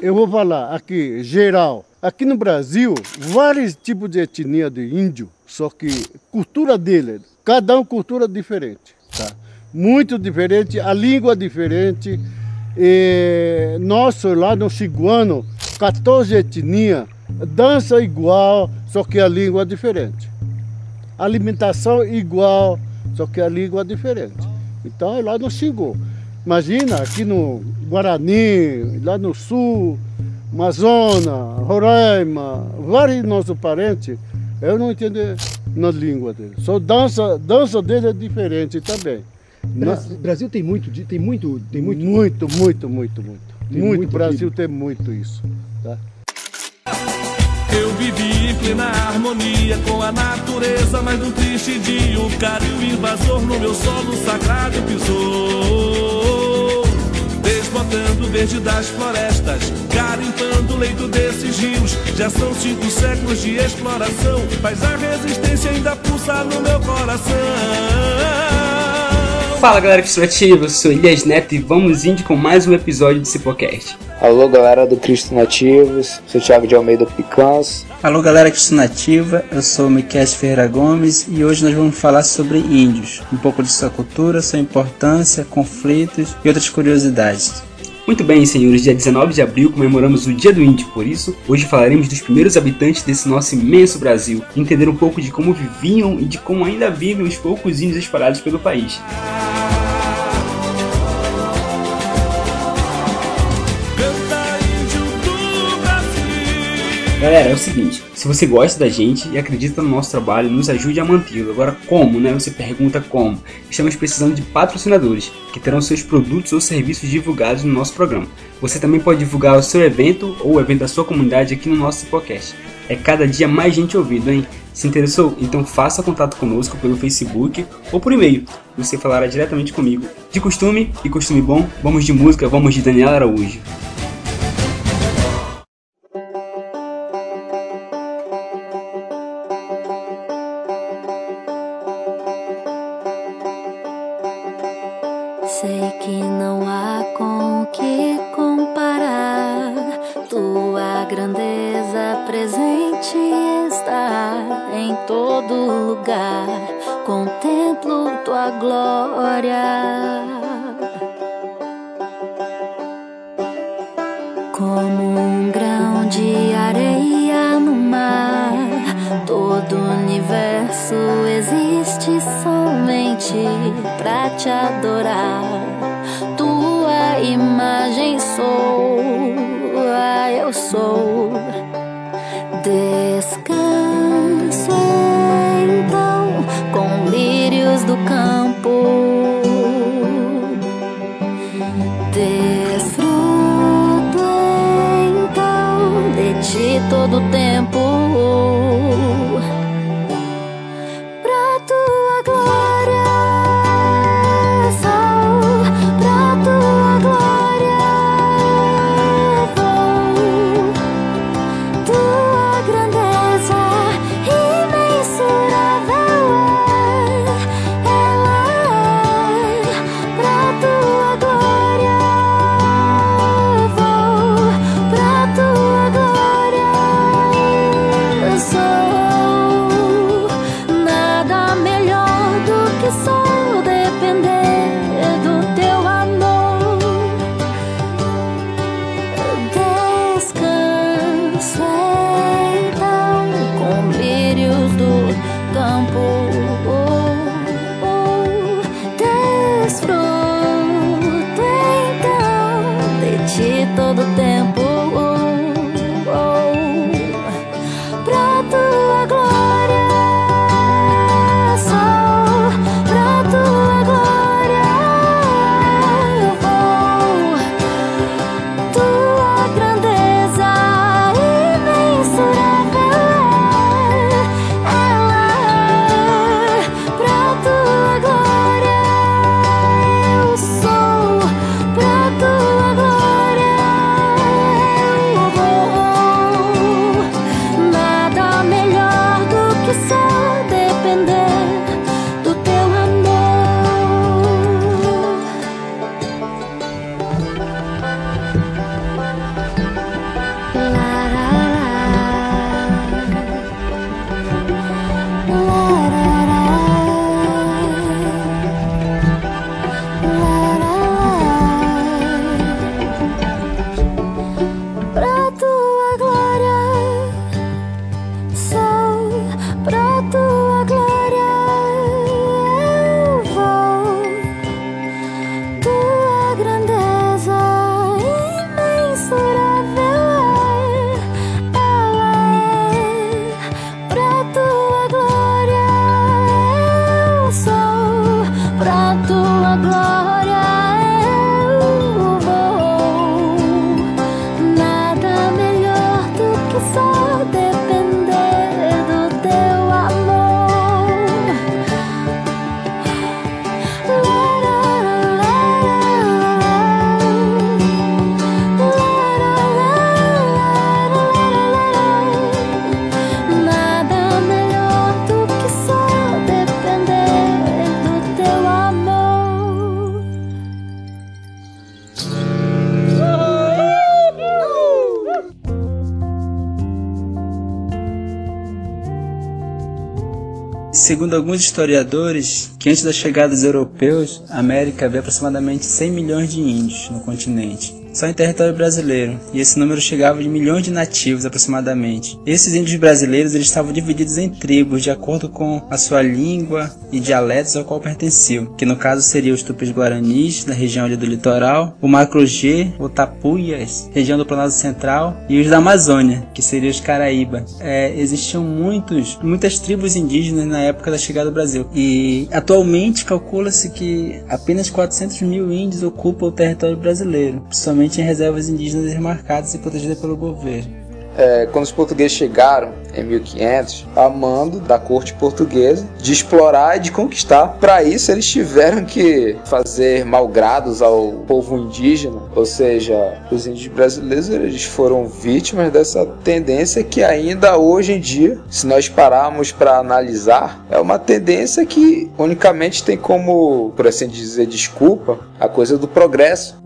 Eu vou falar aqui, geral. Aqui no Brasil, vários tipos de etnia de índio, só que cultura dele, cada um cultura diferente, tá? Muito diferente, a língua diferente. E nosso lá no Ciguano, 14 etnias, dança igual, só que a língua é diferente. Alimentação igual, só que a língua é diferente. Então lá no Xingu. Imagina, aqui no Guarani, lá no sul, Amazonas, Roraima, vários nossos parentes, eu não entendo na língua dele. Só dança, dança dele é diferente também. Brasil, Brasil tem muito, tem muito, tem muito. Muito, muito, muito, muito. Tem muito, muito Brasil tem muito isso. Tá? Eu vivi em plena harmonia com a natureza, mas no triste dia o cara e o invasor no meu solo sagrado pisou. Desbotando verde das florestas, garimpando o leito desses rios. Já são cinco séculos de exploração, mas a resistência ainda pulsa no meu coração. Fala galera que ativa, eu sou Elias Neto e vamos indo com mais um episódio do Cipocast. Alô galera do Cristo Nativos, sou Thiago de Almeida Picans. Alô galera Cristo Nativa, eu sou Miquel Ferreira Gomes e hoje nós vamos falar sobre índios, um pouco de sua cultura, sua importância, conflitos e outras curiosidades. Muito bem, senhores, dia 19 de abril comemoramos o Dia do Índio, por isso, hoje falaremos dos primeiros habitantes desse nosso imenso Brasil, entender um pouco de como viviam e de como ainda vivem os poucos índios espalhados pelo país. Galera, é o seguinte, se você gosta da gente e acredita no nosso trabalho, nos ajude a mantê-lo. Agora, como, né? Você pergunta como. Estamos precisando de patrocinadores, que terão seus produtos ou serviços divulgados no nosso programa. Você também pode divulgar o seu evento ou o evento da sua comunidade aqui no nosso podcast. É cada dia mais gente ouvindo, hein? Se interessou? Então faça contato conosco pelo Facebook ou por e-mail. Você falará diretamente comigo. De costume e costume bom, vamos de música, vamos de Daniel Araújo. presente está em todo lugar. Contemplo tua glória. Como um grão de areia no mar, todo universo existe somente para te adorar. Tua imagem sou, ah, eu sou. Descansa então com lírios do campo. Desfruto então de ti todo o tempo. glory. Segundo alguns historiadores, que antes da chegada dos europeus, a América havia aproximadamente 100 milhões de índios no continente só em território brasileiro, e esse número chegava de milhões de nativos aproximadamente. Esses índios brasileiros eles estavam divididos em tribos de acordo com a sua língua e dialetos ao qual pertenciam, que no caso seriam os tupis guaranis, da região do litoral, o macro-G, o tapuias, região do Planalto Central, e os da Amazônia, que seriam os Caraíba. É, existiam muitos, muitas tribos indígenas na época da chegada do Brasil, e atualmente calcula-se que apenas 400 mil índios ocupam o território brasileiro, principalmente em reservas indígenas remarcadas e protegidas pelo governo. É, quando os portugueses chegaram em 1500, a mando da corte portuguesa de explorar e de conquistar. Para isso, eles tiveram que fazer malgrados ao povo indígena, ou seja, os índios brasileiros eles foram vítimas dessa tendência que ainda hoje em dia, se nós pararmos para analisar, é uma tendência que unicamente tem como, por assim dizer, desculpa, a coisa do progresso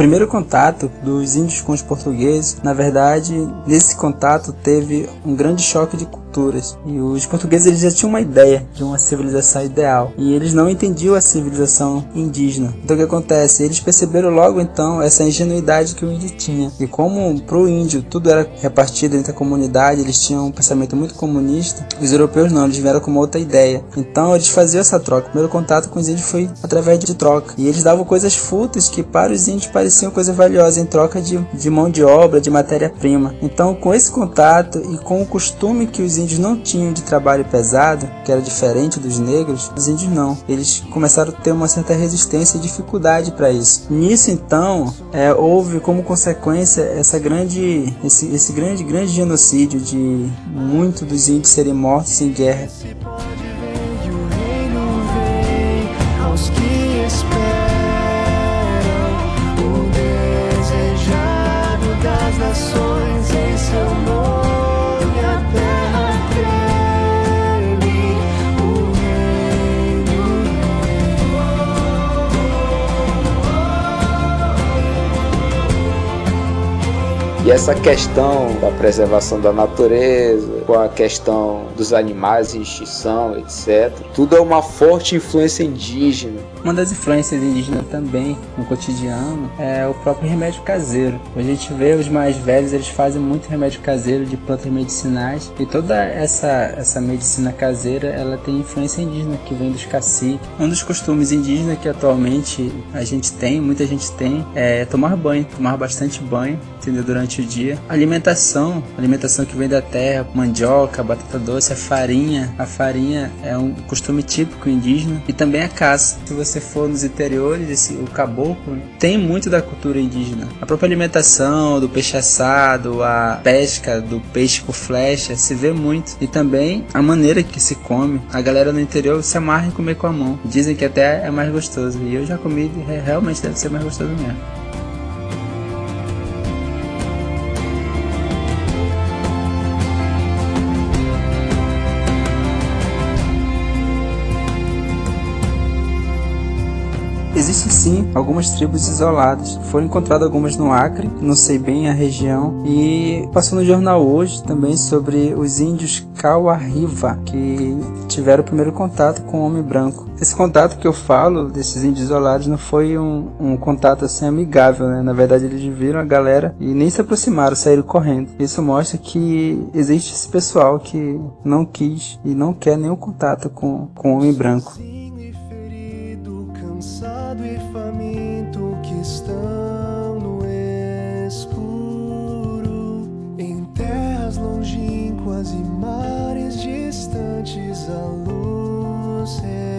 primeiro contato dos índios com os portugueses, na verdade, nesse contato teve um grande choque de culturas. E os portugueses eles já tinham uma ideia de uma civilização ideal e eles não entendiam a civilização indígena. Então o que acontece? Eles perceberam logo então essa ingenuidade que o índio tinha. E como pro índio tudo era repartido entre a comunidade, eles tinham um pensamento muito comunista, os europeus não, eles vieram com uma outra ideia. Então eles faziam essa troca. O primeiro contato com os índios foi através de troca. E eles davam coisas fúteis que para os índios pareciam coisa valiosa em troca de, de mão de obra, de matéria-prima. Então com esse contato e com o costume que os índios não tinham de trabalho pesado, que era diferente dos negros, os índios não. Eles começaram a ter uma certa resistência e dificuldade para isso. Nisso então é, houve como consequência essa grande, esse, esse grande, grande genocídio de muitos dos índios serem mortos em guerra. nações em seu nome E essa questão da preservação da natureza, com a questão dos animais em extinção, etc., tudo é uma forte influência indígena. Uma das influências indígenas também no cotidiano é o próprio remédio caseiro. A gente vê os mais velhos, eles fazem muito remédio caseiro de plantas medicinais e toda essa, essa medicina caseira ela tem influência indígena que vem dos caciques. Um dos costumes indígenas que atualmente a gente tem, muita gente tem, é tomar banho, tomar bastante banho, entendeu? Durante o dia. Alimentação, alimentação que vem da terra, mandioca, batata doce, a farinha. A farinha é um costume típico indígena e também a caça. Se você for nos interiores, esse, o caboclo tem muito da cultura indígena. A própria alimentação, do peixe assado, a pesca do peixe com flecha, se vê muito. E também a maneira que se come. A galera no interior se amarra em comer com a mão. Dizem que até é mais gostoso. E eu já comi, e realmente deve ser mais gostoso mesmo. Existem sim algumas tribos isoladas. Foram encontradas algumas no Acre, não sei bem a região. E passou no jornal hoje também sobre os índios Kauarriva, que tiveram o primeiro contato com o homem branco. Esse contato que eu falo desses índios isolados não foi um, um contato assim amigável, né? Na verdade, eles viram a galera e nem se aproximaram, saíram correndo. Isso mostra que existe esse pessoal que não quis e não quer nenhum contato com, com o homem branco.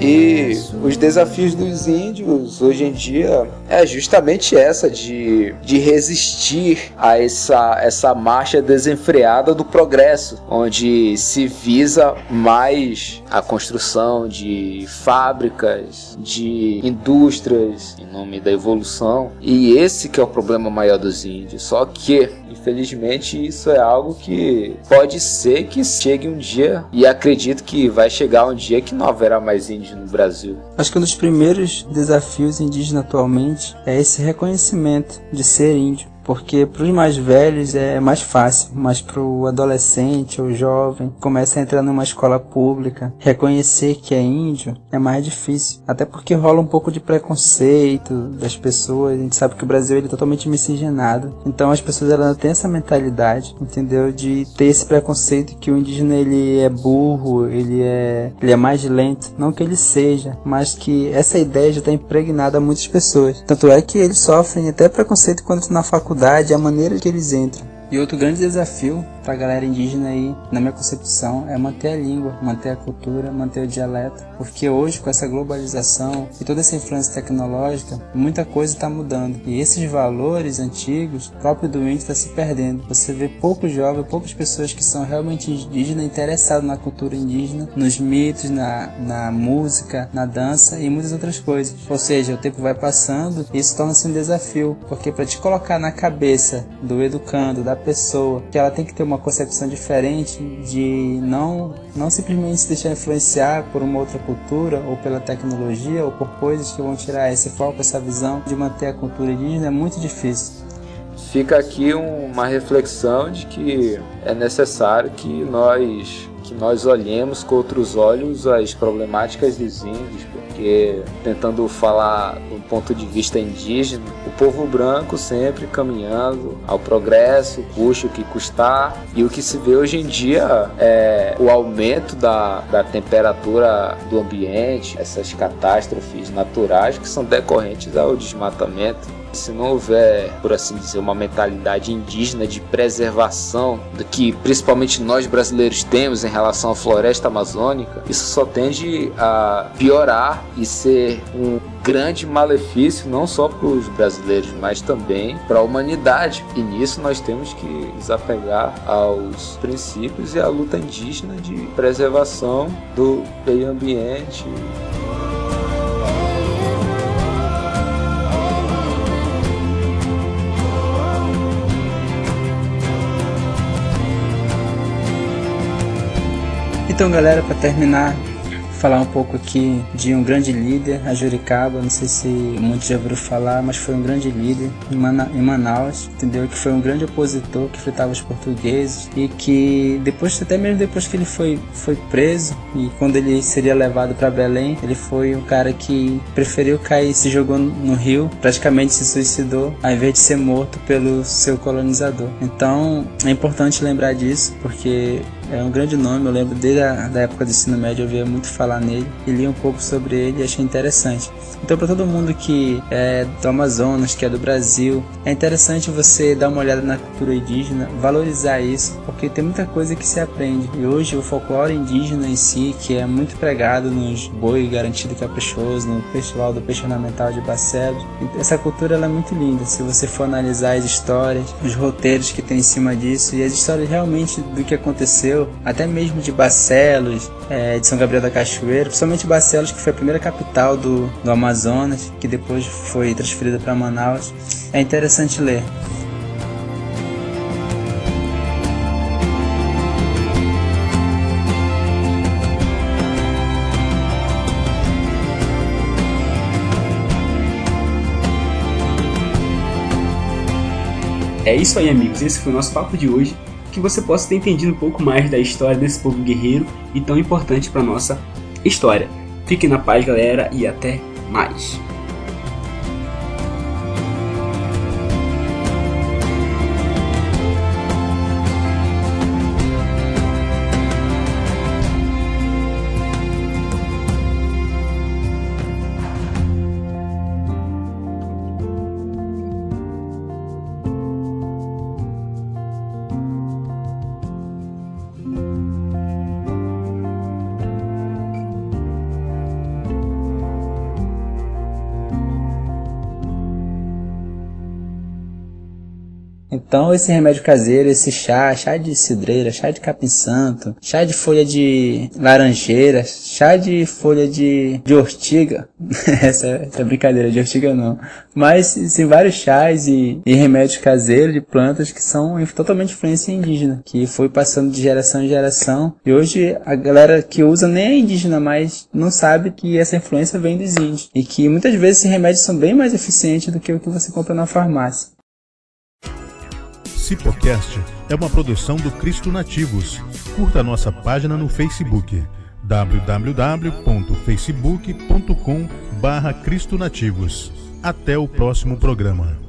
E os desafios dos índios hoje em dia é justamente essa de, de resistir a essa, essa marcha desenfreada do progresso, onde se visa mais a construção de fábricas, de indústrias em nome da evolução. E esse que é o problema maior dos índios. Só que, infelizmente, isso é algo que pode ser que chegue um dia e acredito que vai chegar um dia que não haverá mais índio no Brasil. Acho que um dos primeiros desafios indígenas atualmente é esse reconhecimento de ser índio porque para os mais velhos é mais fácil, mas para o adolescente ou jovem começa a entrar numa escola pública, reconhecer que é índio é mais difícil, até porque rola um pouco de preconceito das pessoas. A gente sabe que o Brasil ele é totalmente miscigenado, então as pessoas elas têm essa mentalidade, entendeu, de ter esse preconceito que o indígena ele é burro, ele é ele é mais lento, não que ele seja, mas que essa ideia já está impregnada a muitas pessoas. Tanto é que eles sofrem até preconceito quando estão na faculdade dificuldade, a maneira que eles entram. E outro grande desafio a galera indígena aí, na minha concepção, é manter a língua, manter a cultura, manter o dialeto. Porque hoje, com essa globalização e toda essa influência tecnológica, muita coisa está mudando. E esses valores antigos, próprio do índio, está se perdendo. Você vê poucos jovens, poucas pessoas que são realmente indígenas, interessados na cultura indígena, nos mitos, na, na música, na dança e muitas outras coisas. Ou seja, o tempo vai passando e isso torna-se um desafio. Porque para te colocar na cabeça do educando, da pessoa, que ela tem que ter uma concepção diferente de não, não simplesmente se deixar influenciar por uma outra cultura ou pela tecnologia ou por coisas que vão tirar esse foco, essa visão de manter a cultura indígena é muito difícil. Fica aqui uma reflexão de que é necessário que nós que nós olhemos com outros olhos as problemáticas dos índios, porque tentando falar do ponto de vista indígena, o povo branco sempre caminhando ao progresso, custe o que custar, e o que se vê hoje em dia é o aumento da, da temperatura do ambiente, essas catástrofes naturais que são decorrentes ao desmatamento se não houver, por assim dizer, uma mentalidade indígena de preservação do que principalmente nós brasileiros temos em relação à floresta amazônica, isso só tende a piorar e ser um grande malefício não só para os brasileiros, mas também para a humanidade. E nisso nós temos que desapegar aos princípios e à luta indígena de preservação do meio ambiente. Então, galera, para terminar, falar um pouco aqui de um grande líder, a Juricaba, não sei se muitos já ouviram falar, mas foi um grande líder em, Mana em Manaus, entendeu? Que foi um grande opositor que enfrentava os portugueses e que depois, até mesmo depois que ele foi, foi preso e quando ele seria levado para Belém, ele foi um cara que preferiu cair, se jogou no rio, praticamente se suicidou, ao invés de ser morto pelo seu colonizador. Então, é importante lembrar disso, porque é um grande nome, eu lembro desde a da época do ensino médio eu via muito falar nele e li um pouco sobre ele e achei interessante. Então, para todo mundo que é do Amazonas, que é do Brasil, é interessante você dar uma olhada na cultura indígena, valorizar isso, porque tem muita coisa que se aprende. E hoje o folclore indígena em si, que é muito pregado nos boi garantido caprichoso, no festival do peixe ornamental de Barcelos, essa cultura ela é muito linda. Se você for analisar as histórias, os roteiros que tem em cima disso e as histórias realmente do que aconteceu até mesmo de Barcelos, é, de São Gabriel da Cachoeira, principalmente Barcelos, que foi a primeira capital do, do Amazonas, que depois foi transferida para Manaus. É interessante ler. É isso aí, amigos. Esse foi o nosso papo de hoje que você possa ter entendido um pouco mais da história desse povo guerreiro e tão importante para nossa história. Fique na paz, galera, e até mais. Então esse remédio caseiro, esse chá, chá de cidreira, chá de capim santo, chá de folha de laranjeira, chá de folha de, de ortiga, essa, essa é brincadeira de ortiga não, mas tem vários chás e, e remédios caseiros de plantas que são totalmente influência indígena, que foi passando de geração em geração. E hoje a galera que usa nem é indígena, mas não sabe que essa influência vem dos índios. E que muitas vezes esses remédios são bem mais eficientes do que o que você compra na farmácia. Cipocast é uma produção do Cristo Nativos. Curta nossa página no Facebook www.facebook.com barra Cristo Nativos. Até o próximo programa.